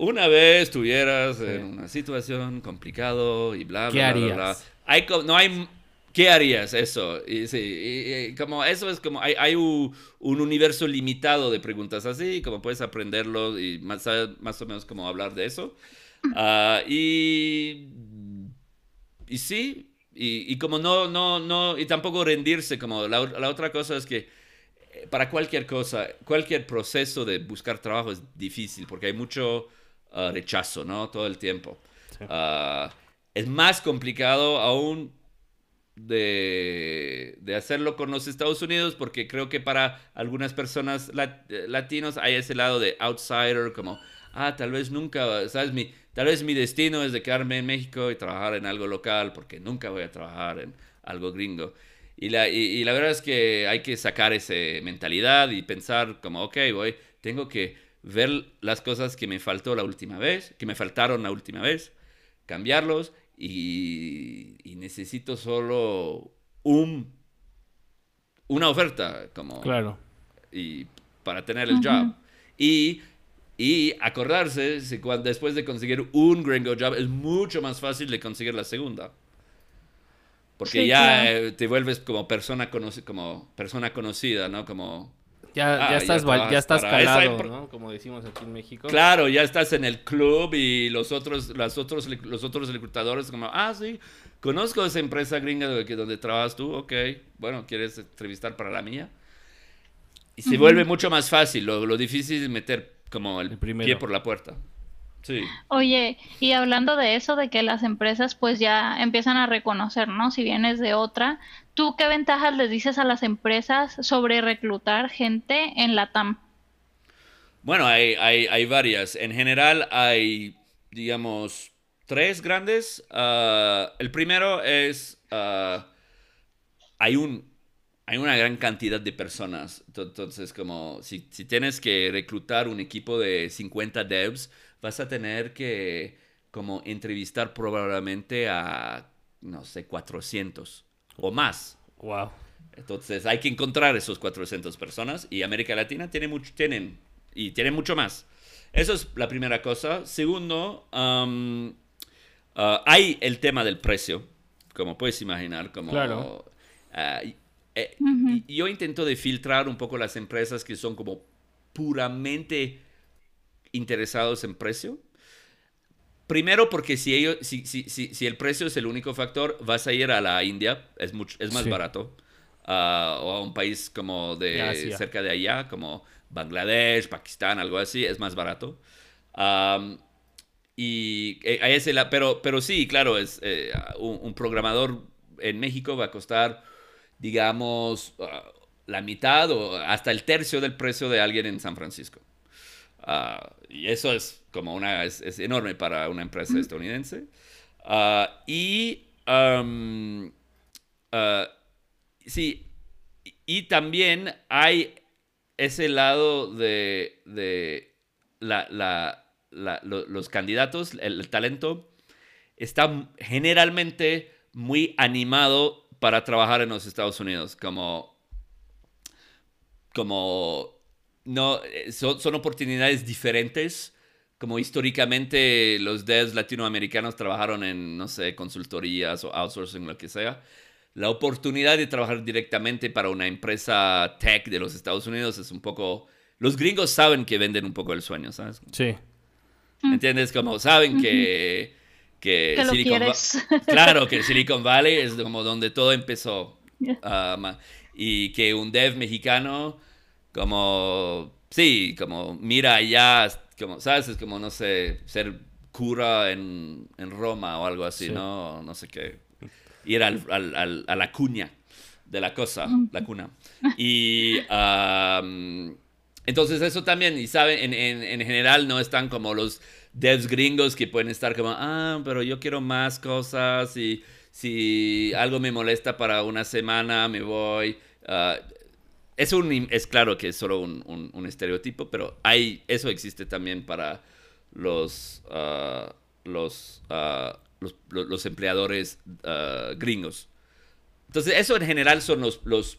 Una vez estuvieras en una situación complicado y bla, bla, ¿Qué harías? Hay, no hay ¿Qué harías eso? Y, sí, como eso es como hay, hay un, universo limitado de preguntas así, como puedes aprenderlo y más, más o menos como hablar de eso. Uh, y, y sí, y, y, como no, no, no, y tampoco rendirse, como la, la, otra cosa es que eh, para cualquier cosa, cualquier proceso de buscar trabajo es difícil porque hay mucho uh, rechazo, ¿no? Todo el tiempo. Uh, es más complicado aún de, de, hacerlo con los Estados Unidos porque creo que para algunas personas latinos hay ese lado de outsider, como, ah, tal vez nunca, ¿sabes? Mi, tal vez mi destino es de quedarme en México y trabajar en algo local porque nunca voy a trabajar en algo gringo. Y la, y, la verdad es que hay que sacar esa mentalidad y pensar como, ok, voy, tengo que ver las cosas que me faltó la última vez, que me faltaron la última vez, cambiarlos y, necesito solo un una oferta como claro. y para tener el job. Y y acordarse si cuando, después de conseguir un gringo job es mucho más fácil de conseguir la segunda. Porque ya eh, te vuelves como persona como persona conocida no como ya, ah, ya estás, ya, estás calado, ¿no? Como decimos aquí en México. Claro, ya estás en el club y los otros, las otros, los otros reclutadores como, ah, sí, conozco esa empresa gringa donde, donde trabajas tú, ok, bueno, ¿quieres entrevistar para la mía? Y se vuelve mucho más fácil, lo, lo, difícil es meter como el, el pie por la puerta. Sí. Oye, y hablando de eso, de que las empresas pues ya empiezan a reconocer, ¿no? Si vienes de otra, ¿tú qué ventajas les dices a las empresas sobre reclutar gente en la TAM? Bueno, hay, hay, hay varias. En general hay, digamos, tres grandes. Ah, el primero es, uh, hay, un, hay una gran cantidad de personas. Entonces, como si, si tienes que reclutar un equipo de 50 devs, vas a tener que como entrevistar probablemente a, no sé, 400 o más. Wow. Entonces hay que encontrar esos 400 personas y América Latina tiene mucho, tienen, y tienen mucho más. Eso es la primera cosa. Segundo, um, uh, hay el tema del precio, como puedes imaginar, como... Claro. Uh, eh, yo intento de filtrar un poco las empresas que son como puramente interesados en precio. Primero porque si, ellos, si, si, si, el precio es el único factor, vas a ir a la India, es, mucho, es más barato. Ah, o a un país como de cerca de allá, como Bangladesh, Pakistán, algo así, es más barato. y eh, a ese la, pero, pero sí, claro, es eh, un, programador en México va a costar, digamos, ah, la mitad o hasta el tercio del precio de alguien en San Francisco. Ah, y eso es como una, es, enorme para una empresa estadounidense. Ah, y um, ah, sí, y también hay ese lado de, de la, la, los candidatos, el, talento, está generalmente muy animado para trabajar en los Estados Unidos, como, como no, eh, son, oportunidades diferentes. Como históricamente los devs latinoamericanos trabajaron en, no sé, consultorías o outsourcing, lo que sea. La oportunidad de trabajar directamente para una empresa tech de los Estados Unidos es un poco... Los gringos saben que venden un poco el sueño, ¿sabes? Sí. ¿Entiendes? Como saben que... Que, Silicon [laughs] Claro, que Silicon Valley es como donde todo empezó. Ah, y que un dev mexicano como, sí, como mira allá como, ¿sabes? Es como, no sé, ser cura en, en Roma o algo así, ¿no? No sé qué. Ir al, al, a la cuña de la cosa, la cuna. Y entonces eso también, y saben, en, en, en, general no están como los devs gringos que pueden estar como, ah, pero yo quiero más cosas y si algo me molesta para una semana me voy. Uh, es, un, es claro que es solo un, un, estereotipo, pero hay, eso existe también para los, uh, los, uh, los, empleadores gringos. Entonces, eso en general son los, los,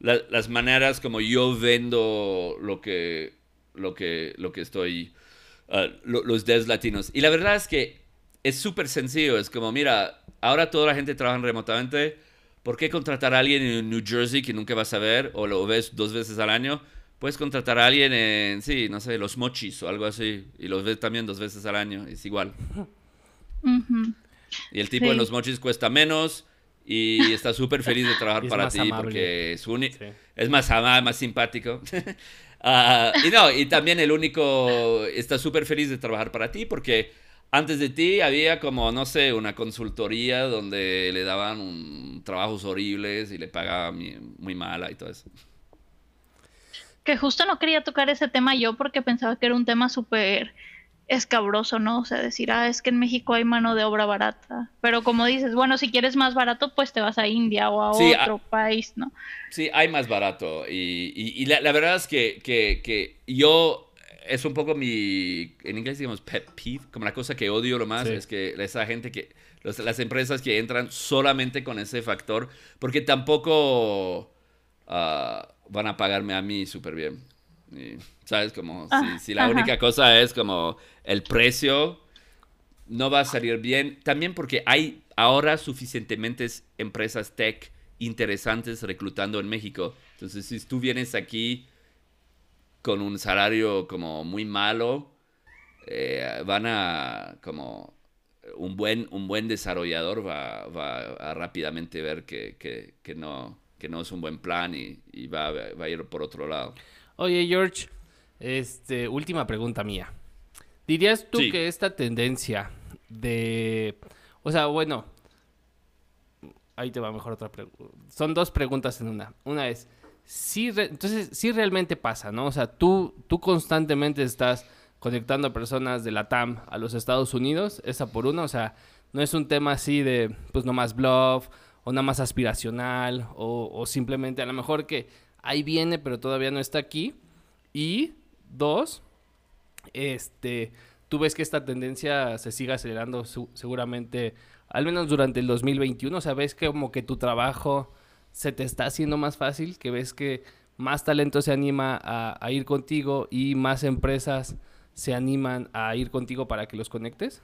las maneras como yo vendo lo que, lo que, lo que estoy, los devs latinos. Y la verdad es que es súper sencillo. Es como, mira, ahora toda la gente trabaja remotamente ¿Por qué contratar a alguien en New Jersey que nunca vas a ver o lo ves dos veces al año? Puedes contratar a alguien en, sí, no sé, los mochis o algo así y los ves también dos veces al año, es igual. Y el tipo en los mochis cuesta menos y está súper feliz de trabajar [laughs] para ti porque es, es más amable, más simpático. [laughs] Ah, y no, y también el único está súper feliz de trabajar para ti porque antes de ti había como, no sé, una consultoría donde le daban trabajos horribles y le pagaban muy mala y todo eso. Que justo no quería tocar ese tema yo porque pensaba que era un tema súper escabroso, ¿no? O sea, decir, ah, es que en México hay mano de obra barata. Pero como dices, bueno, si quieres más barato, pues te vas a India o a otro país, ¿no? Sí, hay más barato. Y, la, verdad es que, que, que yo es un poco mi, en inglés digamos pet peeve, como la cosa que odio lo más, es que esa gente que, las empresas que entran solamente con ese factor, porque tampoco ah, van a pagarme a mí súper bien. ¿Sabes? Como si, si, la única cosa es como el precio, no va a salir bien. También porque hay ahora suficientemente empresas tech interesantes reclutando en México. Entonces, si tú vienes aquí con un salario como muy malo, eh, van a como un buen, un buen desarrollador va, a rápidamente ver que, no, que no es un buen plan y, va, a ir por otro lado. Oye, George, este, última pregunta mía. ¿Dirías tú que esta tendencia de... O sea, bueno, ahí te va mejor otra pregunta. Son dos preguntas en una. Una es, sí, entonces sí realmente pasa, ¿no? O sea, tú, tú constantemente estás conectando a personas de la TAM a los Estados Unidos, esa por una, o sea, no es un tema así de, pues, nomás bluff, o nada más aspiracional, o, simplemente a lo mejor que ahí viene, pero todavía no está aquí. Y dos, este, tú ves que esta tendencia se sigue acelerando seguramente, al menos durante el 2021, o sea, ves que como que tu trabajo se te está haciendo más fácil, que ves que más talento se anima a, ir contigo y más empresas se animan a ir contigo para que los conectes?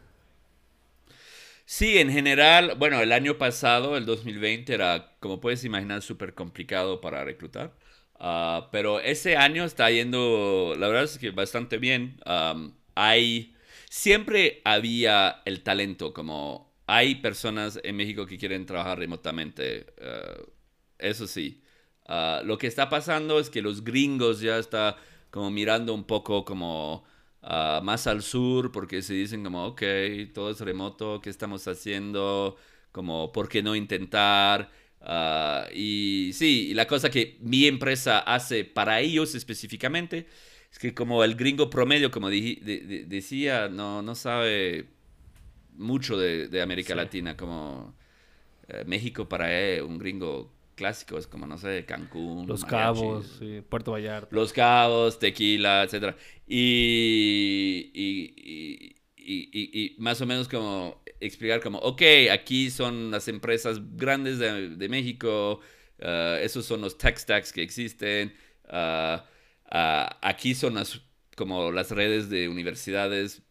Sí, en general, bueno, el año pasado, el 2020, era, como puedes imaginar, súper complicado para reclutar. Ah, pero ese año está yendo, la verdad es que bastante bien. hay, siempre había el talento, como hay personas en México que quieren trabajar remotamente. Uh, eso sí. Ah, lo que está pasando es que los gringos ya están como mirando un poco como ah, más al sur porque se dicen como, ok, todo es remoto, ¿qué estamos haciendo? Como, ¿por qué no intentar? Ah, y sí, la cosa que mi empresa hace para ellos específicamente es que como el gringo promedio, como decía, no, no sabe mucho de, América Latina, como eh, México para él, un gringo clásicos como, no sé, Cancún. Los Cabos, Puerto Vallarta. Los Cabos, Tequila, etc. Y, y, y, más o menos como explicar como, ok, aquí son las empresas grandes de, México, uh, esos son los tech stacks que existen, uh, uh, aquí son las, como las redes de universidades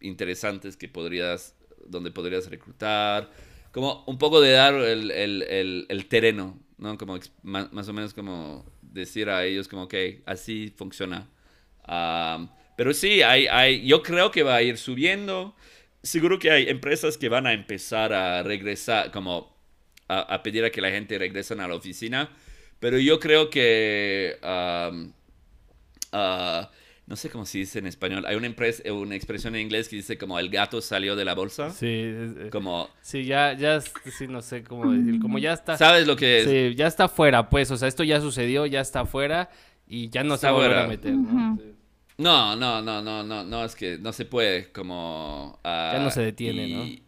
interesantes que podrías, donde podrías reclutar, como un poco de dar el, el, el terreno ¿no? Como más, o menos como decir a ellos como que así funciona. pero sí, hay, hay, yo creo que va a ir subiendo. Seguro que hay empresas que van a empezar a regresar, como a, pedir a que la gente regrese a la oficina. Pero yo creo que no sé cómo se dice en español. Hay una, empresa, una expresión en inglés que dice como el gato salió de la bolsa. Sí, eh, como... Sí, ya, ya, sí, no sé cómo decir, como ya está... ¿Sabes lo que es? Sí, ya está fuera, pues, o sea, esto ya sucedió, ya está fuera y ya no se va a volver a meter, ¿no? No, no, no, no, no, no, es que no se puede como... ya no se detiene, ¿no?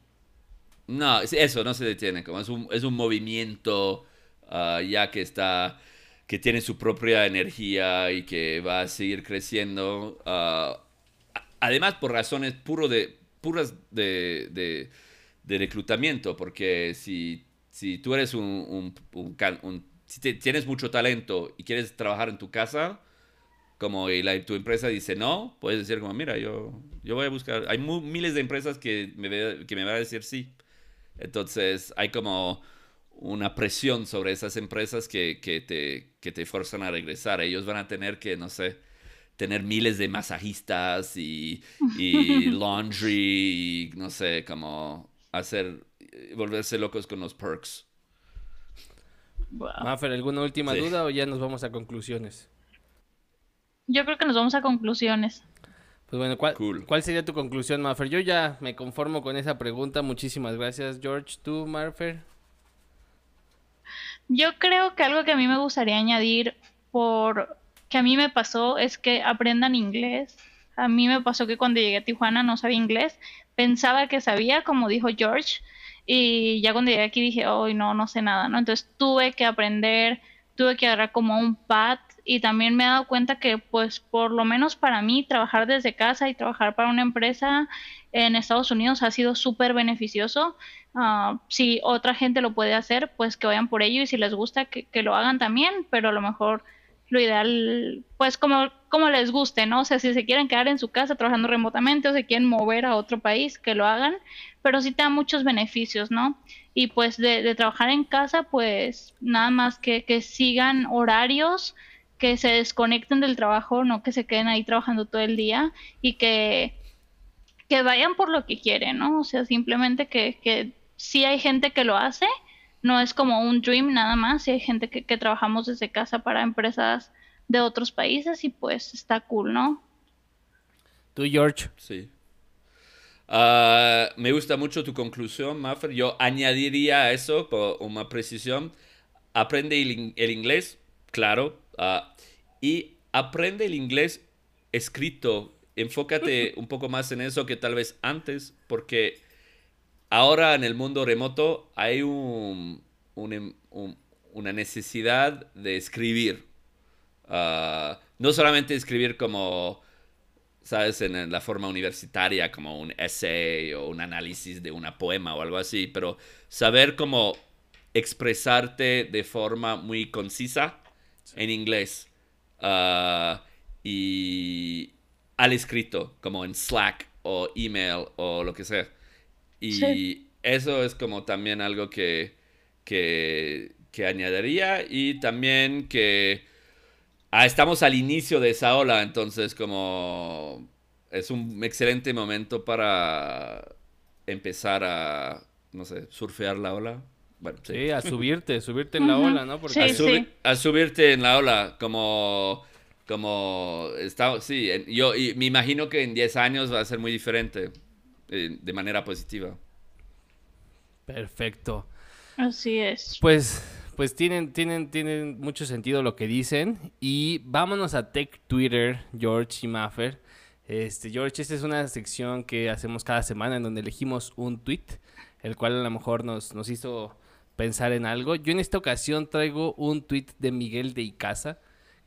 No, eso no se detiene, como es un, es un movimiento ah, ya que está que tiene su propia energía y que va a seguir creciendo. Ah, además, por razones puro de, puras de, de, reclutamiento, porque si, si tú eres un, un, si tienes mucho talento y quieres trabajar en tu casa, como y la, tu empresa dice no, puedes decir como, mira, yo, yo voy a buscar, hay miles de empresas que me, que me van a decir sí. Entonces, hay como una presión sobre esas empresas que, que, te, que te forzan a regresar. Ellos van a tener que, no sé, tener miles de masajistas y, y [laughs] laundry y, no sé, como hacer, volverse locos con los perks. Mafer, ¿alguna última duda o ya nos vamos a conclusiones? Yo creo que nos vamos a conclusiones. Pues bueno, ¿cuál, ¿cuál sería tu conclusión, Mafer? Yo ya me conformo con esa pregunta. Muchísimas gracias, George. ¿Tú, Mafer? Yo creo que algo que a mí me gustaría añadir por que a mí me pasó es que aprendan inglés. A mí me pasó que cuando llegué a Tijuana no sabía inglés. Pensaba que sabía, como dijo George, y ya cuando llegué aquí dije, hoy no, no sé nada, ¿no? Entonces tuve que aprender, tuve que agarrar como un pad y también me he dado cuenta que pues por lo menos para mí trabajar desde casa y trabajar para una empresa en Estados Unidos ha sido súper beneficioso. Ah, si otra gente lo puede hacer, pues que vayan por ello y si les gusta que, lo hagan también, pero a lo mejor lo ideal, pues como, como les guste, ¿no? O sea, si se quieren quedar en su casa trabajando remotamente o se quieren mover a otro país, que lo hagan, pero sí te da muchos beneficios, ¿no? Y pues de, de trabajar en casa, pues nada más que, que sigan horarios que se desconecten del trabajo, no que se queden ahí trabajando todo el día y que, que vayan por lo que quieren, ¿no? O sea, simplemente que, que sí hay gente que lo hace, no es como un dream nada más, sí hay gente que, que trabajamos desde casa para empresas de otros países y pues está cool, ¿no? ¿Tú, George? Sí. Ah, me gusta mucho tu conclusión, Maffer. Yo añadiría a eso, por una precisión, aprende el inglés, claro, Ah, y aprende el inglés escrito. Enfócate un poco más en eso que tal vez antes, porque ahora en el mundo remoto hay un, una necesidad de escribir. Ah, no solamente escribir como, sabes, en la forma universitaria, como un essay o un análisis de una poema o algo así, pero saber cómo expresarte de forma muy concisa en inglés ah, y al escrito, como en Slack o email o lo que sea. Y eso es como también algo que, que, añadiría y también que ah, estamos al inicio de esa ola, entonces como es un excelente momento para empezar a, no sé, surfear la ola sí. a subirte, subirte en la ola, ¿no? Porque... a, subirte en la ola, como, como, está, sí, yo y me imagino que en 10 años va a ser muy diferente, eh, de manera positiva. Perfecto. Así es. Pues, pues tienen, tienen, tienen mucho sentido lo que dicen. Y vámonos a Tech Twitter, George y Maffer. Este, George, esta es una sección que hacemos cada semana en donde elegimos un tweet, el cual a lo mejor nos, nos hizo pensar en algo. Yo en esta ocasión traigo un tweet de Miguel de Icaza,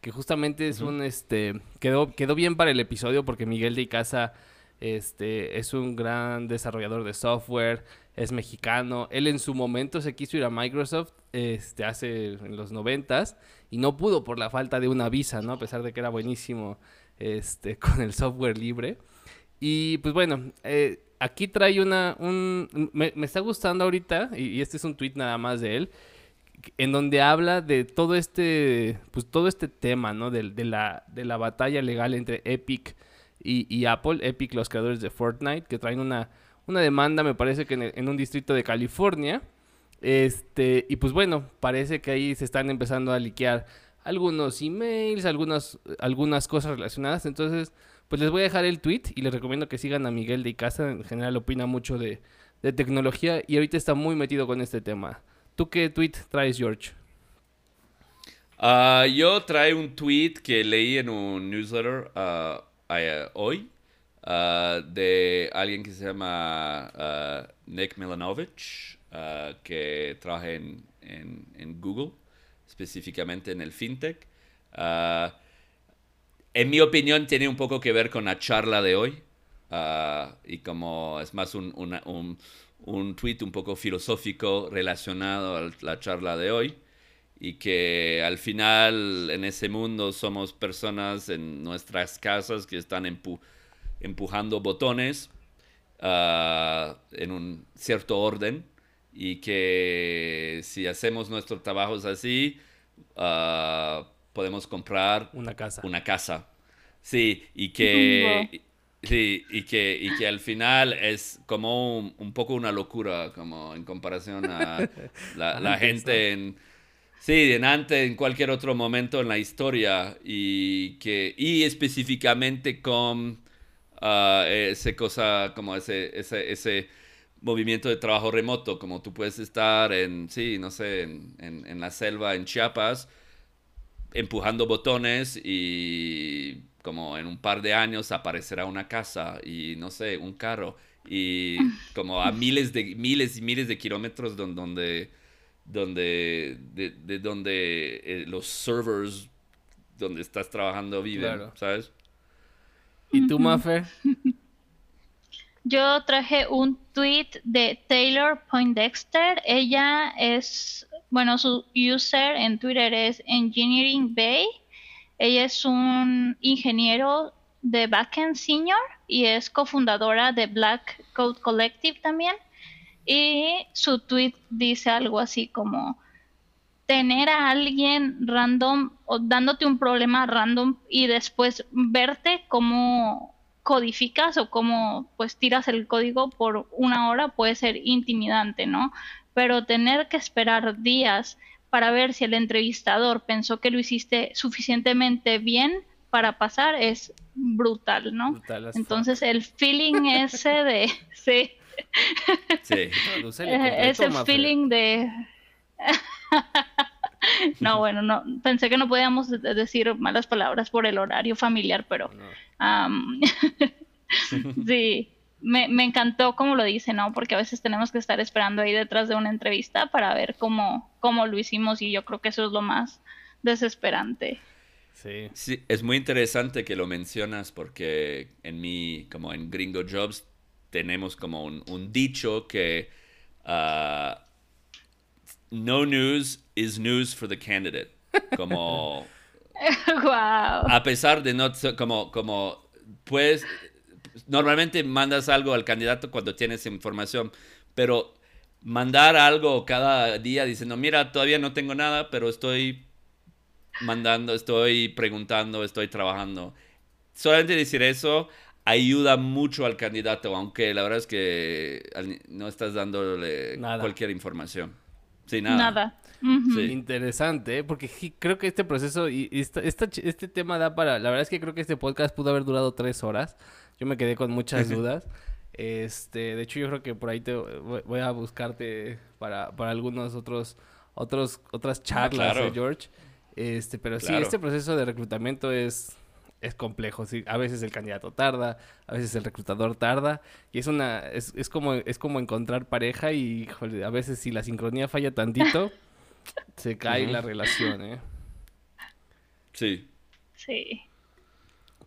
que justamente es un, este, quedó, quedó bien para el episodio porque Miguel de Icaza este, es un gran desarrollador de software, es mexicano. Él en su momento se quiso ir a Microsoft este, hace en los noventas y no pudo por la falta de una visa, ¿no? A pesar de que era buenísimo este, [laughs] con el software libre. Y pues bueno, eh, aquí trae una, un, me, está gustando ahorita, y, este es un tweet nada más de él, en donde habla de todo este, pues todo este tema, ¿no? De, de, la, de la batalla legal entre Epic y, Apple, Epic, los creadores de Fortnite, que traen una, una demanda, me parece que en, un distrito de California. Este, y pues bueno, parece que ahí se están empezando a liquear algunos emails, algunas, algunas cosas relacionadas. Entonces, pues les voy a dejar el tweet y les recomiendo que sigan a Miguel de Casa. En general opina mucho de, tecnología y ahorita está muy metido con este tema. ¿Tú qué tweet traes, George? Uh, yo traigo un tweet que leí en un newsletter uh, hoy uh, de alguien que se llama Nick Milanovich, que trabaja en, en, en, Google, específicamente en el fintech. En mi opinión, tiene un poco que ver con la charla de hoy. y como es más un, un, un tweet un poco filosófico relacionado a la charla de hoy y que al final en ese mundo somos personas en nuestras casas que están empujando botones ah, en un cierto orden y que si hacemos nuestros trabajos así uh, podemos comprar una casa. Una casa. Sí, y que, sí, y que, y que al final es como un, poco una locura como en comparación a [laughs] la, la gente en Sí, en antes, en cualquier otro momento en la historia y que y específicamente con uh, ese cosa como ese, ese, ese movimiento de trabajo remoto, como tú puedes estar en, sí, no sé, en, en, la selva en Chiapas, empujando botones y como en un par de años aparecerá una casa y no sé, un carro y como a miles de miles y miles de kilómetros donde donde, de, de donde eh, los servers donde estás trabajando viven, ¿sabes? ¿Y tú, Maffer? Yo traje un tweet de Taylor Poindexter. Ella es, bueno, su user en Twitter es Engineering Bay. Ella es un ingeniero de backend senior y es cofundadora de Black Code Collective también. Y su tweet dice algo así como tener a alguien random o dándote un problema random y después verte cómo codificas o cómo pues tiras el código por una hora puede ser intimidante, ¿no? Pero tener que esperar días para ver si el entrevistador pensó que lo hiciste suficientemente bien para pasar es brutal, ¿no? Entonces el feeling ese de [laughs] sí, Sí. Ese feeling de... [laughs] no, bueno, no, pensé que no podíamos decir malas palabras por el horario familiar, pero [laughs] sí, me, me, encantó como lo dice, ¿no? Porque a veces tenemos que estar esperando ahí detrás de una entrevista para ver cómo, cómo lo hicimos y yo creo que eso es lo más desesperante. Sí. sí. es muy interesante que lo mencionas porque en mi, como en Gringo Jobs, tenemos como un, dicho que uh, no news is news for the candidate. Como [laughs] wow. a pesar de no como como pues normalmente mandas algo al candidato cuando tienes información, pero mandar algo cada día diciendo, "Mira, todavía no tengo nada, pero estoy mandando, estoy preguntando, estoy trabajando." Solamente decir eso ayuda mucho al candidato, aunque la verdad es que no estás dándole cualquier información. Sí, nada. Nada. Interesante, ¿eh? porque creo que este proceso y este tema da para, la verdad es que creo que este podcast pudo haber durado tres horas. Yo me quedé con muchas dudas. Este, de hecho yo creo que por ahí te voy a buscarte para, para algunos otros, otros, otras charlas, ¿eh, George. Este, pero sí, este proceso de reclutamiento es es complejo. Sí, a veces el candidato tarda, a veces el reclutador tarda. Y es una, es, es como, es como encontrar pareja y a veces si la sincronía falla tantito, [laughs] se cae la relación, ¿eh? Sí. Sí.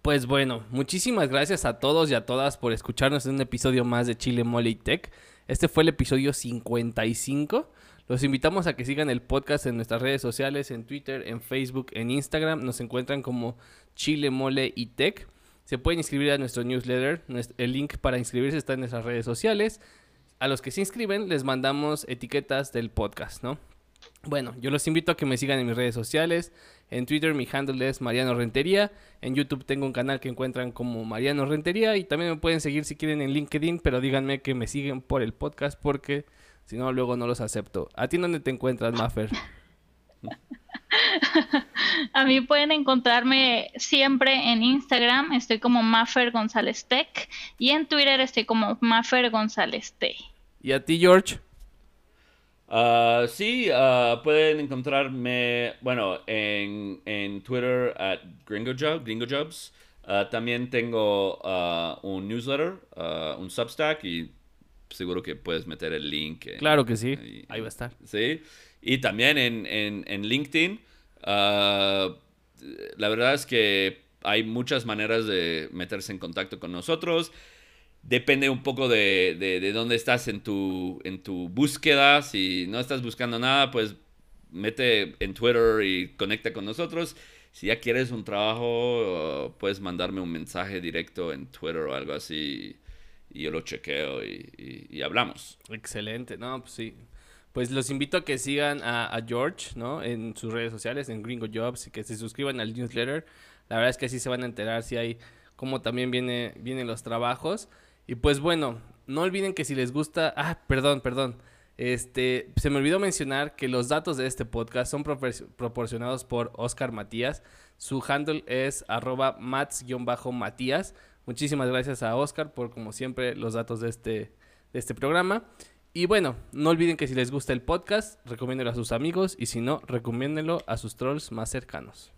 Pues bueno, muchísimas gracias a todos y a todas por escucharnos en un episodio más de Chile Mole y Tech. Este fue el episodio 55. Los invitamos a que sigan el podcast en nuestras redes sociales, en Twitter, en Facebook, en Instagram. Nos encuentran como Chile Mole y Tech. Se pueden inscribir a nuestro newsletter. El link para inscribirse está en nuestras redes sociales. A los que se inscriben les mandamos etiquetas del podcast, ¿no? Bueno, yo los invito a que me sigan en mis redes sociales. En Twitter mi handle es Mariano Rentería. En YouTube tengo un canal que encuentran como Mariano Rentería. Y también me pueden seguir si quieren en LinkedIn, pero díganme que me siguen por el podcast porque si no, luego no los acepto. ¿A ti dónde te encuentras, Maffer? [laughs] A mí pueden encontrarme siempre en Instagram, estoy como Maffer González Tech, y en Twitter estoy como Maffer González T. ¿Y a ti, George? Uh, sí, uh, pueden encontrarme, bueno, en, en Twitter at Gringo, Gringo Jobs. Uh, también tengo un newsletter, un Substack y seguro que puedes meter el link. claro que sí, ahí, va a estar. Sí, y también en, en, en LinkedIn. la verdad es que hay muchas maneras de meterse en contacto con nosotros depende un poco de, de, dónde estás en tu, en tu búsqueda. Si no estás buscando nada, pues mete en Twitter y conecta con nosotros. Si ya quieres un trabajo, puedes mandarme un mensaje directo en Twitter o algo así y yo lo chequeo y, hablamos. Excelente, no, pues sí. Pues los invito a que sigan a, a, George, ¿no? En sus redes sociales, en Gringo Jobs, y que se suscriban al newsletter. La verdad es que así se van a enterar si hay, cómo también viene, vienen los trabajos. Y pues bueno, no olviden que si les gusta, ah, perdón, perdón. Este, se me olvidó mencionar que los datos de este podcast son proporcionados por Oscar Matías. Su handle es arroba mats-matías. Muchísimas gracias a Oscar por, como siempre, los datos de este, de este programa. Y bueno, no olviden que si les gusta el podcast, recomiéndelo a sus amigos y si no, recomiéndenlo a sus trolls más cercanos.